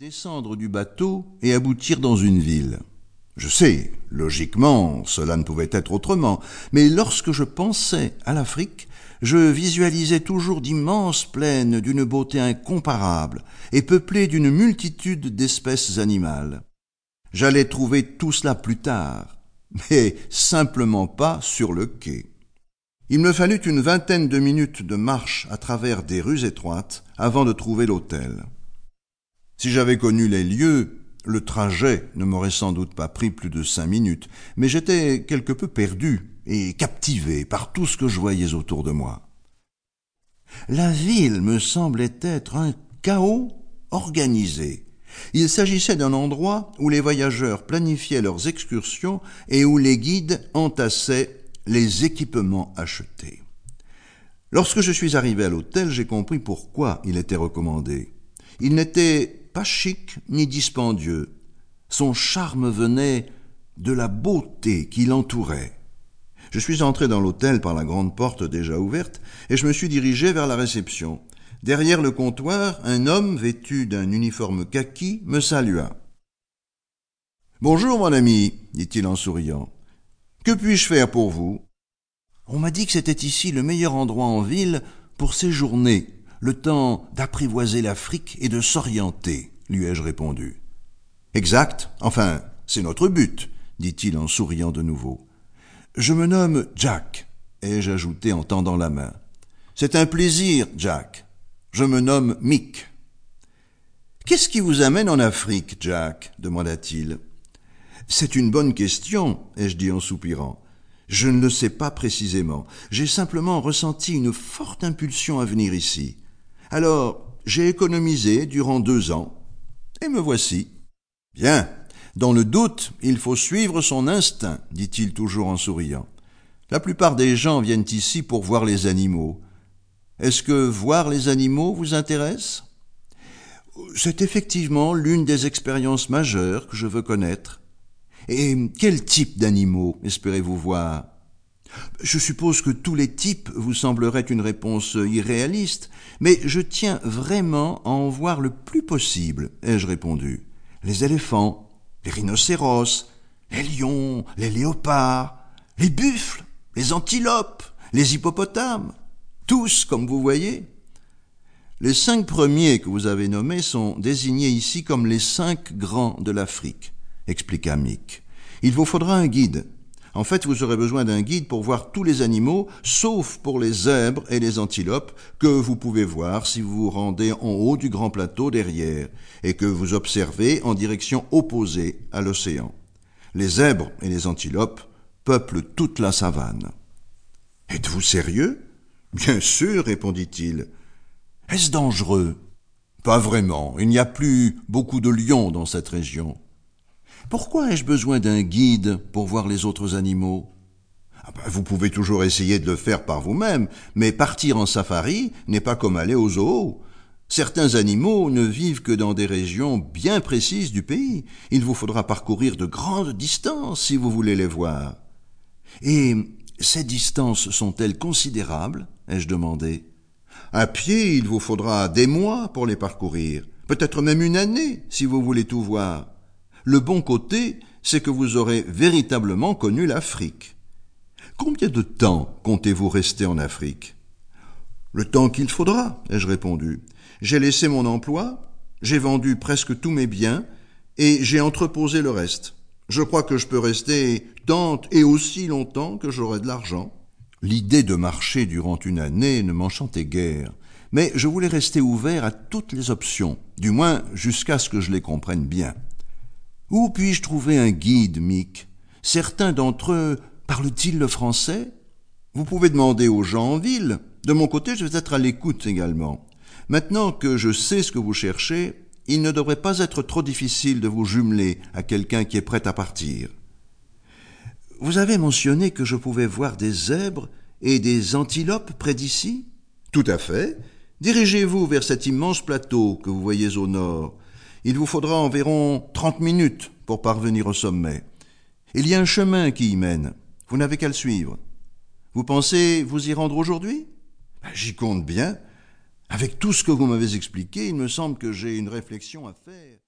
descendre du bateau et aboutir dans une ville. Je sais, logiquement, cela ne pouvait être autrement, mais lorsque je pensais à l'Afrique, je visualisais toujours d'immenses plaines d'une beauté incomparable et peuplées d'une multitude d'espèces animales. J'allais trouver tout cela plus tard, mais simplement pas sur le quai. Il me fallut une vingtaine de minutes de marche à travers des rues étroites avant de trouver l'hôtel. Si j'avais connu les lieux, le trajet ne m'aurait sans doute pas pris plus de cinq minutes, mais j'étais quelque peu perdu et captivé par tout ce que je voyais autour de moi. La ville me semblait être un chaos organisé. Il s'agissait d'un endroit où les voyageurs planifiaient leurs excursions et où les guides entassaient les équipements achetés. Lorsque je suis arrivé à l'hôtel, j'ai compris pourquoi il était recommandé. Il n'était pas chic ni dispendieux. Son charme venait de la beauté qui l'entourait. Je suis entré dans l'hôtel par la grande porte déjà ouverte et je me suis dirigé vers la réception. Derrière le comptoir, un homme vêtu d'un uniforme kaki me salua. Bonjour, mon ami, dit-il en souriant. Que puis-je faire pour vous? On m'a dit que c'était ici le meilleur endroit en ville pour séjourner, le temps d'apprivoiser l'Afrique et de s'orienter, lui ai-je répondu. Exact, enfin, c'est notre but, dit-il en souriant de nouveau. Je me nomme Jack, ai-je ajouté en tendant la main. C'est un plaisir, Jack. Je me nomme Mick. Qu'est-ce qui vous amène en Afrique, Jack demanda-t-il. C'est une bonne question, ai-je dit en soupirant. Je ne le sais pas précisément. J'ai simplement ressenti une forte impulsion à venir ici. Alors, j'ai économisé durant deux ans, et me voici. Bien, dans le doute, il faut suivre son instinct, dit-il toujours en souriant. La plupart des gens viennent ici pour voir les animaux. Est-ce que voir les animaux vous intéresse? C'est effectivement l'une des expériences majeures que je veux connaître. Et quel type d'animaux espérez-vous voir? Je suppose que tous les types vous sembleraient une réponse irréaliste, mais je tiens vraiment à en voir le plus possible, ai-je répondu. Les éléphants, les rhinocéros, les lions, les léopards, les buffles, les antilopes, les hippopotames, tous, comme vous voyez. Les cinq premiers que vous avez nommés sont désignés ici comme les cinq grands de l'Afrique, expliqua Mick. Il vous faudra un guide. En fait, vous aurez besoin d'un guide pour voir tous les animaux, sauf pour les zèbres et les antilopes, que vous pouvez voir si vous vous rendez en haut du grand plateau derrière, et que vous observez en direction opposée à l'océan. Les zèbres et les antilopes peuplent toute la savane. Êtes-vous sérieux? Bien sûr, répondit-il. Est-ce dangereux? Pas vraiment. Il n'y a plus beaucoup de lions dans cette région. Pourquoi ai-je besoin d'un guide pour voir les autres animaux? Ah ben, Vous pouvez toujours essayer de le faire par vous-même, mais partir en safari n'est pas comme aller au zoo. Certains animaux ne vivent que dans des régions bien précises du pays. Il vous faudra parcourir de grandes distances si vous voulez les voir. Et ces distances sont-elles considérables? ai-je demandé. À pied, il vous faudra des mois pour les parcourir, peut-être même une année si vous voulez tout voir. Le bon côté, c'est que vous aurez véritablement connu l'Afrique. Combien de temps comptez-vous rester en Afrique? Le temps qu'il faudra, ai-je répondu. J'ai laissé mon emploi, j'ai vendu presque tous mes biens, et j'ai entreposé le reste. Je crois que je peux rester tant et aussi longtemps que j'aurai de l'argent. L'idée de marcher durant une année ne m'enchantait guère, mais je voulais rester ouvert à toutes les options, du moins jusqu'à ce que je les comprenne bien. Où puis-je trouver un guide, Mick? Certains d'entre eux parlent-ils le français? Vous pouvez demander aux gens en ville. De mon côté, je vais être à l'écoute également. Maintenant que je sais ce que vous cherchez, il ne devrait pas être trop difficile de vous jumeler à quelqu'un qui est prêt à partir. Vous avez mentionné que je pouvais voir des zèbres et des antilopes près d'ici? Tout à fait. Dirigez-vous vers cet immense plateau que vous voyez au nord. Il vous faudra environ trente minutes pour parvenir au sommet. Il y a un chemin qui y mène. Vous n'avez qu'à le suivre. Vous pensez vous y rendre aujourd'hui? Ben, J'y compte bien. Avec tout ce que vous m'avez expliqué, il me semble que j'ai une réflexion à faire.